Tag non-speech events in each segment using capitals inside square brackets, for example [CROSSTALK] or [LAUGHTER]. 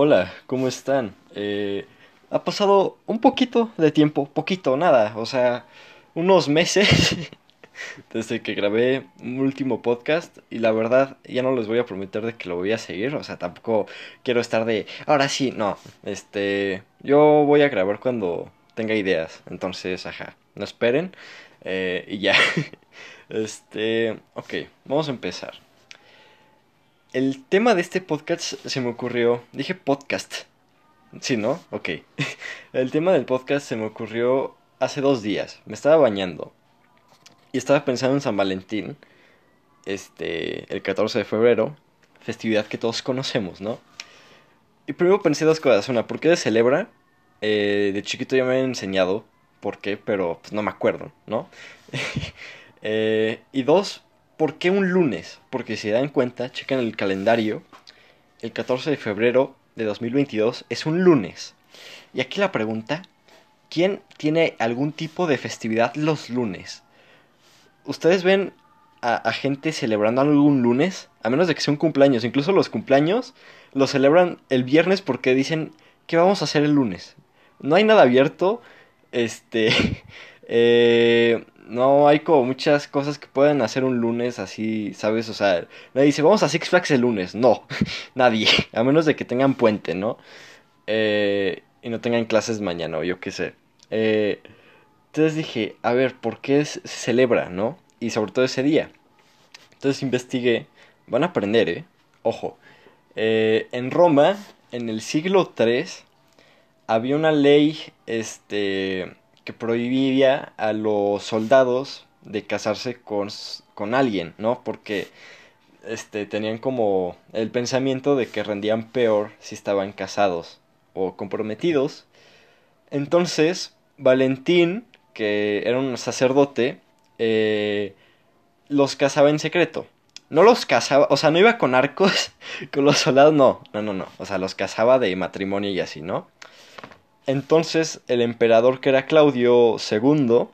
Hola, ¿cómo están? Eh, ha pasado un poquito de tiempo, poquito, nada, o sea, unos meses [LAUGHS] desde que grabé un último podcast y la verdad ya no les voy a prometer de que lo voy a seguir, o sea, tampoco quiero estar de, ahora sí, no, este, yo voy a grabar cuando tenga ideas, entonces, ajá, no esperen eh, y ya, [LAUGHS] este, ok, vamos a empezar. El tema de este podcast se me ocurrió, dije podcast, sí, ¿no? Ok, [LAUGHS] el tema del podcast se me ocurrió hace dos días, me estaba bañando y estaba pensando en San Valentín, este, el 14 de febrero, festividad que todos conocemos, ¿no? Y primero pensé dos cosas. Una, ¿por qué se celebra? Eh, de chiquito ya me han enseñado por qué, pero pues no me acuerdo, ¿no? [LAUGHS] Eh, y dos, ¿por qué un lunes? Porque si dan cuenta, chequen el calendario, el 14 de febrero de 2022 es un lunes. Y aquí la pregunta, ¿quién tiene algún tipo de festividad los lunes? ¿Ustedes ven a, gente celebrando algún lunes? A menos de que sea un cumpleaños. Incluso los cumpleaños los celebran el viernes porque dicen, ¿qué vamos a hacer el lunes? No hay nada abierto. Este... [LAUGHS] eh, no hay como muchas cosas que pueden hacer un lunes así, ¿sabes? O sea, nadie dice, vamos a Six Flags el lunes. No, [LAUGHS] nadie. A menos de que tengan puente, ¿no? Eh, y no tengan clases mañana o yo qué sé. Eh, entonces dije, a ver, ¿por qué se celebra, no? Y sobre todo ese día. Entonces investigué. Van a aprender, ¿eh? Ojo. Eh, en Roma, en el siglo III, había una ley, este que prohibía a los soldados de casarse con, con alguien, ¿no? Porque este, tenían como el pensamiento de que rendían peor si estaban casados o comprometidos. Entonces, Valentín, que era un sacerdote, eh, los casaba en secreto. No los casaba, o sea, no iba con arcos [LAUGHS] con los soldados, no, no, no, no. O sea, los casaba de matrimonio y así, ¿no? Entonces el emperador que era Claudio II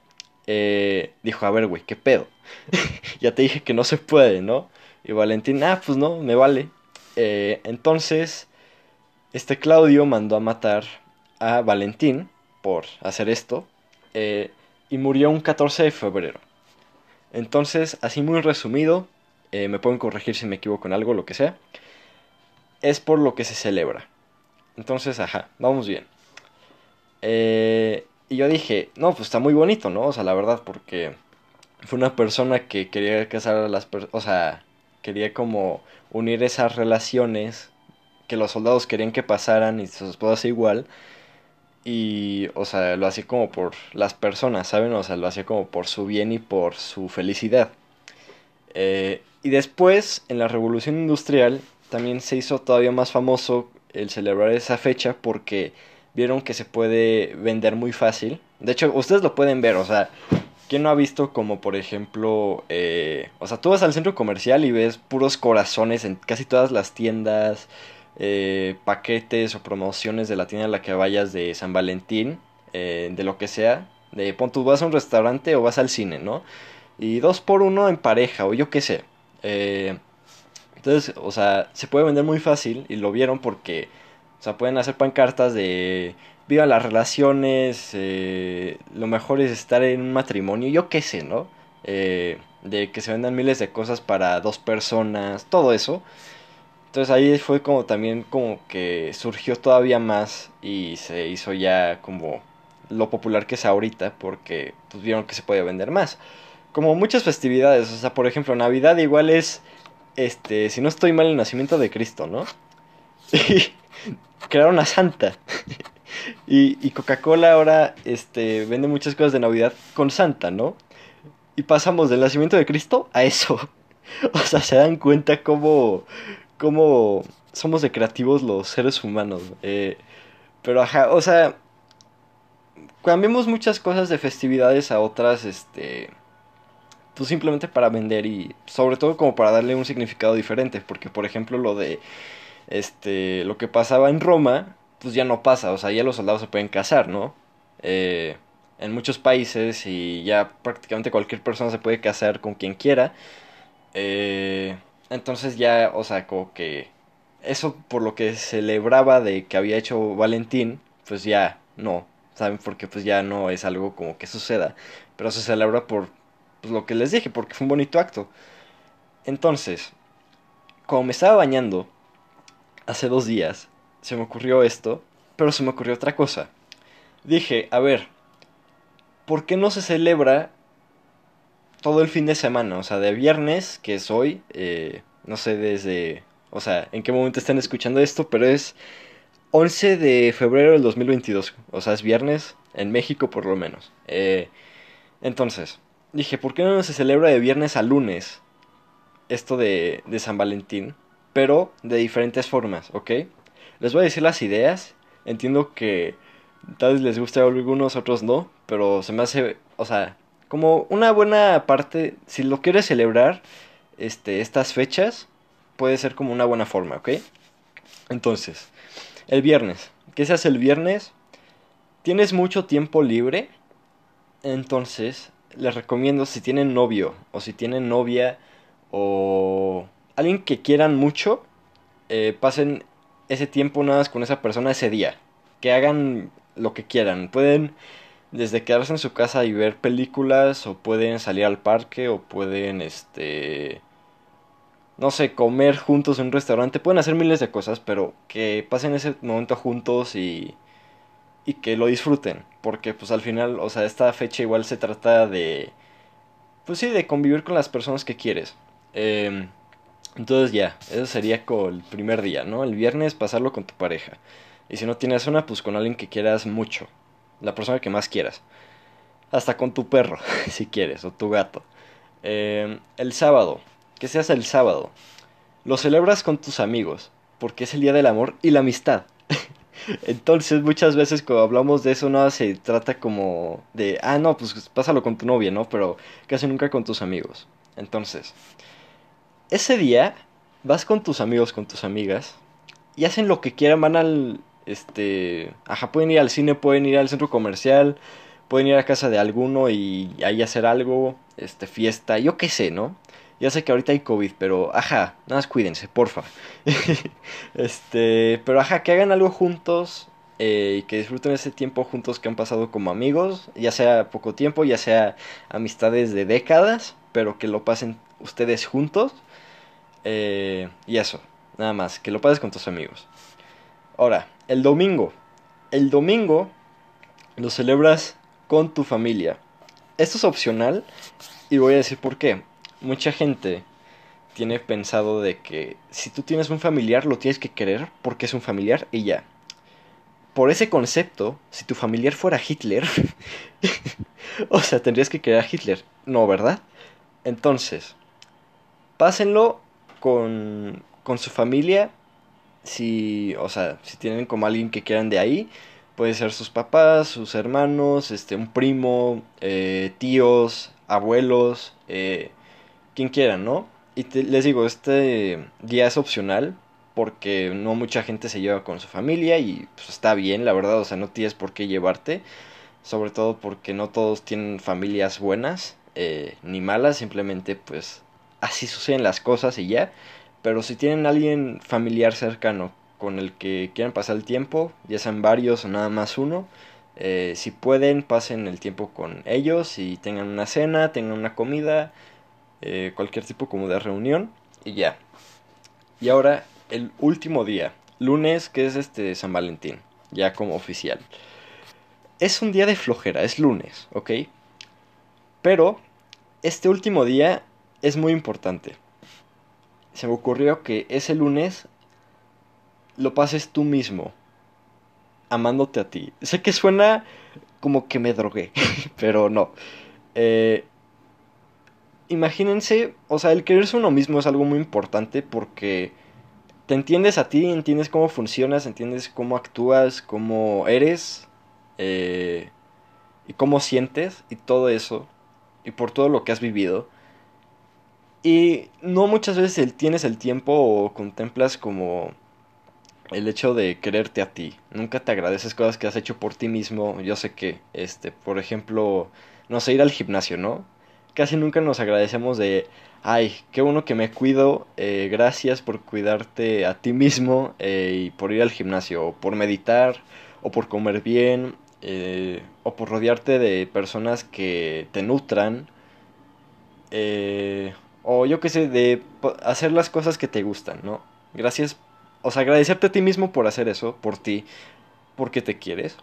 eh, dijo, a ver, güey, ¿qué pedo? [LAUGHS] ya te dije que no se puede, ¿no? Y Valentín, ah, pues no, me vale. Eh, entonces, este Claudio mandó a matar a Valentín por hacer esto eh, y murió un 14 de febrero. Entonces, así muy resumido, me pueden corregir si me equivoco en algo, lo que sea, es por lo que se celebra. Entonces, ajá, vamos bien. Eh, y yo dije, no, pues está muy bonito, ¿no? O sea, la verdad, porque fue una persona que quería casar a las personas, o sea, quería como unir esas relaciones que los soldados querían que pasaran y sus esposas igual. Y, o sea, lo hacía como por las personas, ¿saben? O sea, lo hacía como por su bien y por su felicidad. Eh, y después, en la revolución industrial, también se hizo todavía más famoso el celebrar esa fecha porque vieron que se puede vender muy fácil. De hecho, ustedes lo pueden ver, o sea, ¿quién no ha visto como por ejemplo, eh, o sea, tú vas al centro comercial y ves puros corazones en casi todas las tiendas, eh, paquetes o promociones de la tienda a la que vayas de San Valentín, eh, de lo que sea, de pon tú vas a un restaurante o vas al cine, ¿no? Y dos por uno en pareja o yo qué sé. entonces, o sea, se puede vender muy fácil y lo vieron porque sea, pueden hacer pancartas de viva las relaciones, eh, lo mejor es estar en un matrimonio, yo qué sé, ¿no? Eh, de que se vendan miles de cosas para dos personas, todo eso. Entonces ahí fue como también como que surgió todavía más y se hizo ya como lo popular que es ahorita porque pues vieron que se podía vender más. Como muchas festividades, o sea, por ejemplo, Navidad igual es, este, si no estoy mal, el nacimiento de Cristo, ¿no? [LAUGHS] crearon a Santa. [LAUGHS] y, Coca-Cola ahora este, vende muchas cosas de Navidad con Santa, ¿no? Y pasamos del nacimiento de Cristo a eso. [LAUGHS] o sea, se dan cuenta cómo, cómo somos de creativos los seres humanos. Eh, pero ajá, o sea, cambiamos muchas cosas de festividades a otras, este, pues simplemente para vender y sobre todo como para darle un significado diferente. Porque, por ejemplo, lo de este, lo que pasaba en Roma, pues ya no pasa, o sea, ya los soldados se pueden casar, ¿no? Eh, en muchos países y ya prácticamente cualquier persona se puede casar con quien quiera. Eh, entonces ya, o sea, como que eso por lo que celebraba de que había hecho Valentín, pues ya no, ¿saben? Porque pues ya no es algo como que suceda, pero se celebra por pues, lo que les dije, porque fue un bonito acto. Entonces, como me estaba bañando hace dos días, se me ocurrió esto, pero se me ocurrió otra cosa. Dije, a ver, ¿por qué no se celebra todo el fin de semana? O sea, de viernes, que es hoy, eh, no sé desde, o sea, en qué momento están escuchando esto, pero es 11 de febrero del 2022. O sea, es viernes en México por lo menos. Eh, entonces, dije, ¿por qué no se celebra de viernes a lunes esto de, de San Valentín? Pero de diferentes formas, ¿ok? Les voy a decir las ideas. Entiendo que tal vez les guste a algunos, otros no. Pero se me hace, o sea, como una buena parte. Si lo quieres celebrar, este, estas fechas, puede ser como una buena forma, ¿ok? Entonces, el viernes. ¿Qué se hace el viernes? Tienes mucho tiempo libre. Entonces, les recomiendo si tienen novio o si tienen novia o alguien que quieran mucho, eh, pasen ese tiempo nada más con esa persona ese día. Que hagan lo que quieran. Pueden desde quedarse en su casa y ver películas o pueden salir al parque o pueden este no sé, comer juntos en un restaurante, pueden hacer miles de cosas, pero que pasen ese momento juntos y y que lo disfruten, porque pues al final, o sea, esta fecha igual se trata de pues sí, de convivir con las personas que quieres. Eh, entonces ya, eso sería con el primer día, ¿no? El viernes pasarlo con tu pareja. Y si no tienes una, pues con alguien que quieras mucho. La persona que más quieras. Hasta con tu perro, [LAUGHS] si quieres, o tu gato. Eh, el sábado. ¿Qué se hace el sábado? Lo celebras con tus amigos, porque es el día del amor y la amistad. [LAUGHS] Entonces muchas veces cuando hablamos de eso no se trata como de, ah, no, pues pásalo con tu novia, ¿no? Pero casi nunca con tus amigos. Entonces, ese día vas con tus amigos, con tus amigas, y hacen lo que quieran, van al, este, ajá, pueden ir al cine, pueden ir al centro comercial, pueden ir a casa de alguno y ahí hacer algo, este, fiesta, yo qué sé, ¿no? Ya sé que ahorita hay COVID, pero ajá, nada más cuídense, porfa. [LAUGHS] este, pero ajá, que hagan algo juntos eh, y que disfruten ese tiempo juntos que han pasado como amigos, ya sea poco tiempo, ya sea amistades de décadas, pero que lo pasen ustedes juntos. Eh, y eso, nada más, que lo pases con tus amigos. Ahora, el domingo. El domingo lo celebras con tu familia. Esto es opcional y voy a decir por qué. Mucha gente tiene pensado de que si tú tienes un familiar lo tienes que querer porque es un familiar y ya. Por ese concepto, si tu familiar fuera Hitler, [LAUGHS] o sea, tendrías que querer a Hitler. No, ¿verdad? Entonces, pásenlo con, con su familia. Si, o sea, si tienen como alguien que quieran de ahí, puede ser sus papás, sus hermanos, este, un primo, eh, tíos, abuelos, eh, quien quiera, ¿no? Y les digo, este día es opcional porque no mucha gente se lleva con su familia y pues, está bien, la verdad, o sea, no tienes por qué llevarte, sobre todo porque no todos tienen familias buenas eh, ni malas, simplemente pues así suceden las cosas y ya, pero si tienen alguien familiar cercano con el que quieran pasar el tiempo, ya sean varios o nada más uno, eh, si pueden, pasen el tiempo con ellos y tengan una cena, tengan una comida, eh, cualquier tipo como de reunión y ya. Y ahora el último día, lunes, que es este San Valentín, ya como oficial. Es un día de flojera, es lunes, ¿ok? Pero este último día es muy importante. Se me ocurrió que ese lunes lo pases tú mismo, amándote a ti. Sé que suena como que me drogué, [LAUGHS] pero no. Eh, imagínense, o sea, el quererse uno mismo es algo muy importante porque te entiendes a ti, entiendes cómo funcionas, entiendes cómo actúas, cómo eres eh, y cómo sientes y todo eso y por todo lo que has vivido. Y no muchas veces tienes el tiempo o contemplas como el hecho de quererte a ti. Nunca te agradeces cosas que has hecho por ti mismo. Yo sé que, este, por ejemplo, no sé, ir al gimnasio, ¿no? casi nunca nos agradecemos de, ay, qué bueno que me cuido, eh, gracias por cuidarte a ti mismo eh, y por ir al gimnasio, o por meditar, o por comer bien, eh, o por rodearte de personas que te nutran, o yo qué sé, de hacer las cosas que te gustan, ¿no? Gracias, o sea, agradecerte a ti mismo por hacer eso, por ti, porque te quieres.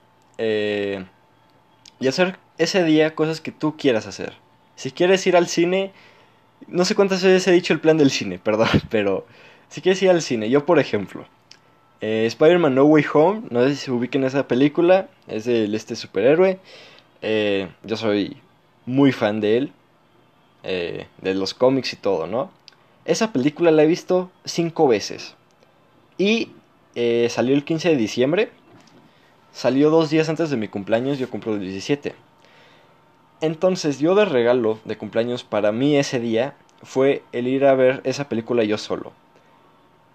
y hacer ese día cosas que tú quieras hacer. Si quieres ir al cine, no sé cuántas veces he dicho el plan del cine, [LAUGHS] perdón, pero si quieres ir al cine, yo por ejemplo, eh, Spider-Man No Way Home, no sé si se ubiquen esa película, es de este superhéroe, eh, yo soy muy fan de él, eh, de los cómics y todo, ¿no? Esa película la he visto cinco veces y salió el 15 de diciembre, salió dos días antes de mi cumpleaños, yo cumplo el 17. Entonces yo de regalo de cumpleaños para mí ese día fue el ir a ver esa película yo solo.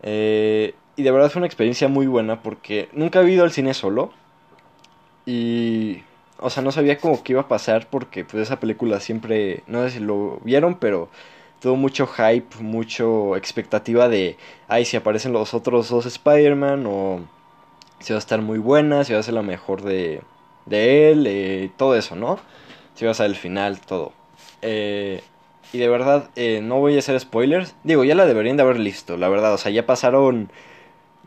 Eh, y de verdad fue una experiencia muy buena porque nunca he ido al cine solo. Y... O sea, no sabía cómo que iba a pasar porque pues esa película siempre... No sé si lo vieron, pero tuvo mucho hype, mucho expectativa de... Ay, si aparecen los otros dos Spider-Man o... Si va a estar muy buena, si va a ser la mejor de, de él, eh, todo eso, ¿no? si vas al final, todo. Eh, y de verdad, eh, no voy a hacer spoilers. Digo, ya la deberían de haber listo, la verdad. O sea, ya pasaron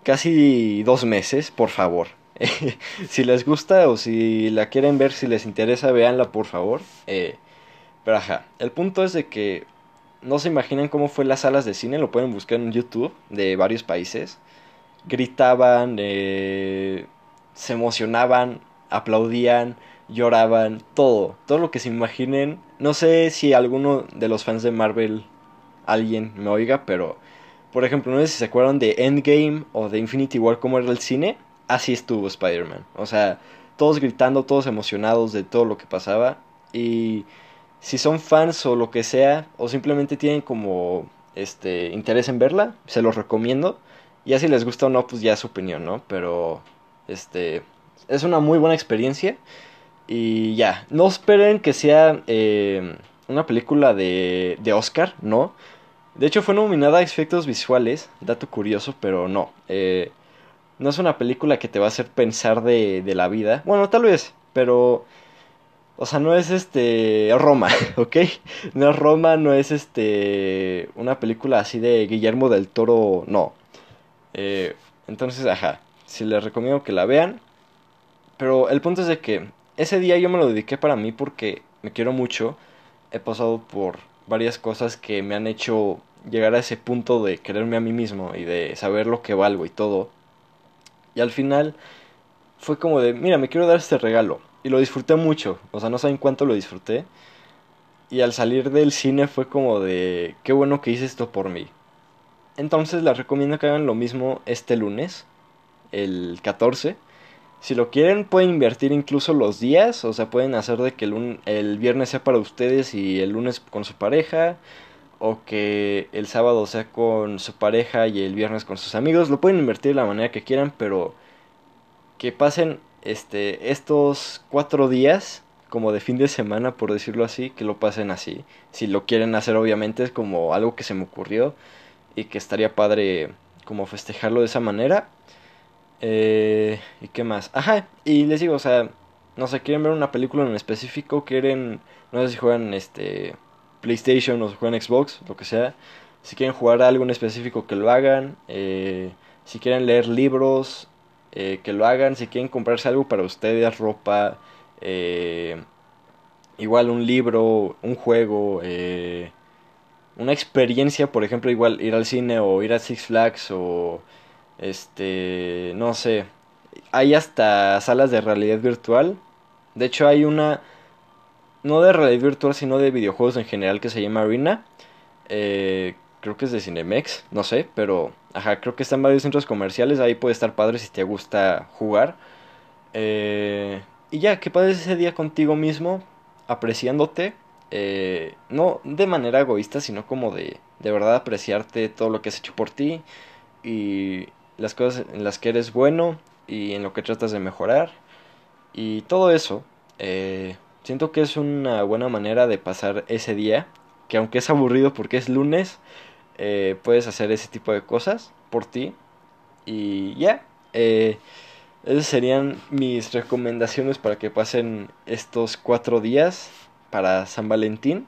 casi dos meses, por favor. [LAUGHS] si les gusta o si la quieren ver, si les interesa, véanla, por favor. Eh, pero ajá, el punto es de que no se imaginan cómo fue las salas de cine, lo pueden buscar en YouTube de varios países. Gritaban, se emocionaban, aplaudían lloraban, todo, todo lo que se imaginen. No sé si alguno de los fans de Marvel, alguien me oiga, pero por ejemplo, no sé si se acuerdan de Endgame o de Infinity War, cómo era el cine. Así estuvo Spider-Man. O sea, todos gritando, todos emocionados de todo lo que pasaba. Y si son fans o lo que sea, o simplemente tienen como este interés en verla, se los recomiendo. Ya si les gusta o no, pues ya es su opinión, ¿no? Pero este es una muy buena experiencia. Y ya, no esperen que sea eh, una película de, de Oscar, no. De hecho fue nominada a efectos visuales, dato curioso, pero no. Eh, no es una película que te va a hacer pensar de, la vida. Bueno, tal vez, pero... O sea, no es este Roma, [LAUGHS] ¿ok? No es Roma, no es este una película así de Guillermo del Toro, no. Eh, entonces, ajá, si les recomiendo que la vean. Pero el punto es de que ese día yo me lo dediqué para mí porque me quiero mucho. He pasado por varias cosas que me han hecho llegar a ese punto de quererme a mí mismo y de saber lo que valgo y todo. Y al final fue como de, mira, me quiero dar este regalo. Y lo disfruté mucho. O sea, no saben cuánto lo disfruté. Y al salir del cine fue como de, qué bueno que hice esto por mí. Entonces les recomiendo que hagan lo mismo este lunes, el 14 si lo quieren, pueden invertir incluso los días. O sea, pueden hacer de que el, el viernes sea para ustedes y el lunes con su pareja. O que el sábado sea con su pareja y el viernes con sus amigos. Lo pueden invertir de la manera que quieran, pero que pasen este, estos cuatro días como de fin de semana, por decirlo así, que lo pasen así. Si lo quieren hacer, obviamente, es como algo que se me ocurrió y que estaría padre como festejarlo de esa manera. Eh, ¿Y qué más? Ajá, y les digo, o sea, no sé, quieren ver una película en específico, quieren, no sé si juegan este PlayStation o juegan Xbox, lo que sea. Si quieren jugar algo en específico, que lo hagan. Eh, si quieren leer libros, eh, que lo hagan. Si quieren comprarse algo para ustedes, ropa, eh, igual un libro, un juego, eh, una experiencia, por ejemplo, igual ir al cine o ir a Six Flags o este, no sé, hay hasta salas de realidad virtual. De hecho, hay una, no de realidad virtual, sino de videojuegos en general que se llama Arena. Eh, creo que es de Cinemex, no sé, pero ajá, creo que están varios centros comerciales. Ahí puede estar padre si te gusta jugar. Eh, y ya, que pases ese día contigo mismo, apreciándote. Eh, no de manera egoísta, sino como de, de verdad apreciarte todo lo que has hecho por ti. Y las cosas en las que eres bueno y en lo que tratas de mejorar. Y todo eso, eh, siento que es una buena manera de pasar ese día, que aunque es aburrido porque es lunes, eh, puedes hacer ese tipo de cosas por ti. Y ya, eh, esas serían mis recomendaciones para que pasen estos cuatro días para San Valentín.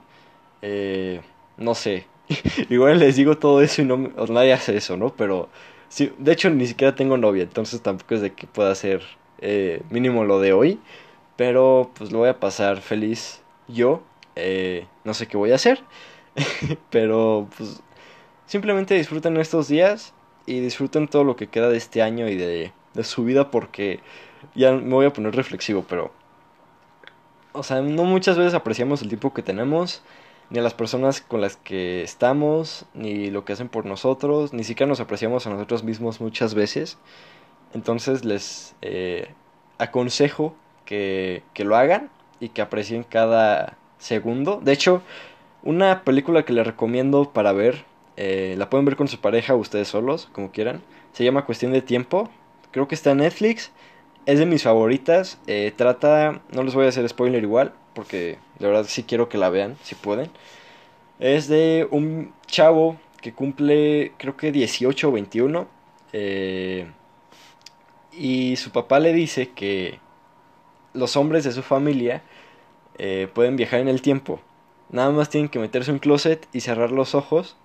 Eh, no sé, [LAUGHS] igual les digo todo eso y no nadie hace eso, ¿no? Pero de hecho ni siquiera tengo novia, entonces tampoco es de que pueda hacer eh, mínimo lo de hoy. Pero pues lo voy a pasar feliz yo. Eh, no sé qué voy a hacer. [LAUGHS] pero pues simplemente disfruten estos días y disfruten todo lo que queda de este año y de, de su vida porque ya me voy a poner reflexivo, pero... O sea, no muchas veces apreciamos el tiempo que tenemos ni a las personas con las que estamos, ni lo que hacen por nosotros, ni siquiera nos apreciamos a nosotros mismos muchas veces. Entonces les eh, aconsejo que, que, lo hagan y que aprecien cada segundo. De hecho, una película que les recomiendo para ver, eh, la pueden ver con su pareja o ustedes solos, como quieran. Se llama Cuestión de Tiempo. Creo que está en Netflix. Es de mis favoritas. Eh, trata, no les voy a hacer spoiler igual, porque de verdad sí quiero que la vean, si pueden. Es de un chavo que cumple creo que 18 o 21. Eh, y su papá le dice que los hombres de su familia eh, pueden viajar en el tiempo. Nada más tienen que meterse en un closet y cerrar los ojos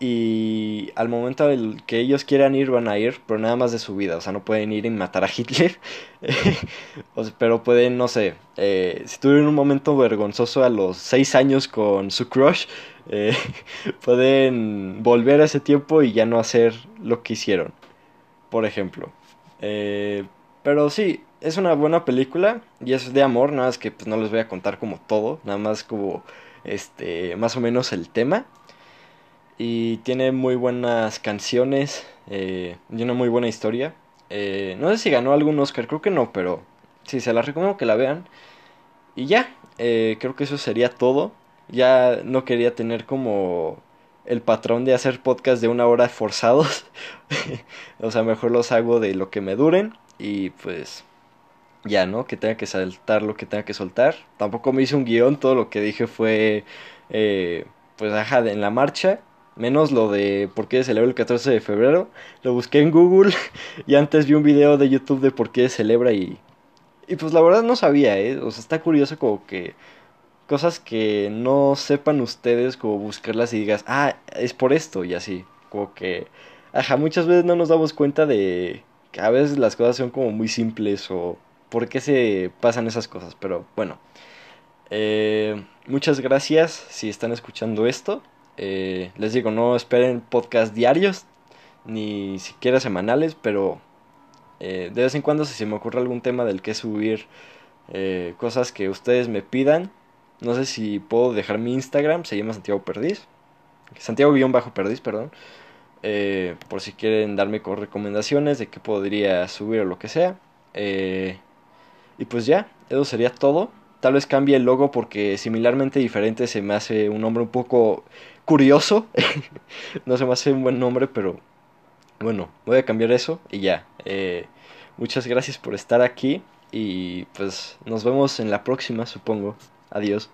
y al momento del que ellos quieran ir van a ir, pero nada más de su vida, o sea, no pueden ir y matar a Hitler, [LAUGHS] pero pueden, no sé, eh, si tuvieron un momento vergonzoso a los 6 años con su crush, eh, [LAUGHS] pueden volver a ese tiempo y ya no hacer lo que hicieron, por ejemplo. Eh, pero sí, es una buena película y es de amor, nada más que pues no les voy a contar como todo, nada más como este más o menos el tema y tiene muy buenas canciones eh, y una muy buena historia. Eh, no sé si ganó algún Oscar, creo que no, pero sí, se la recomiendo que la vean. Y ya, eh, creo que eso sería todo. Ya no quería tener como el patrón de hacer podcast de una hora forzados. [LAUGHS] o sea, mejor los hago de lo que me duren y pues ya, ¿no? Que tenga que saltar lo que tenga que soltar. Tampoco me hice un guion, todo lo que dije fue, pues, ajá, en la marcha. Menos lo de por qué celebra el 14 de febrero. Lo busqué en Google [LAUGHS] y antes vi un video de YouTube de por qué celebra y... Y pues la verdad no sabía, ¿eh? O sea, está curioso como que... Cosas que no sepan ustedes, como buscarlas y digas, ah, es por esto y así. Como que... Ajá, muchas veces no nos damos cuenta de que a veces las cosas son como muy simples o por qué se pasan esas cosas. Pero bueno. Eh, muchas gracias si están escuchando esto. Eh, les digo, no esperen podcast diarios, ni siquiera semanales, pero eh, de vez en cuando si se me ocurre algún tema del que subir eh, cosas que ustedes me pidan, no sé si puedo dejar mi Instagram, se llama Santiago Perdiz, Santiago-Perdiz, perdón, por si quieren darme recomendaciones de qué podría subir o lo que sea. Y pues ya, eso sería todo. Tal vez cambie el logo porque similarmente diferente se me hace un nombre un poco curioso. [LAUGHS] no se me hace un buen nombre, pero bueno, voy a cambiar eso y ya. Eh, muchas gracias por estar aquí y pues nos vemos en la próxima, supongo. Adiós.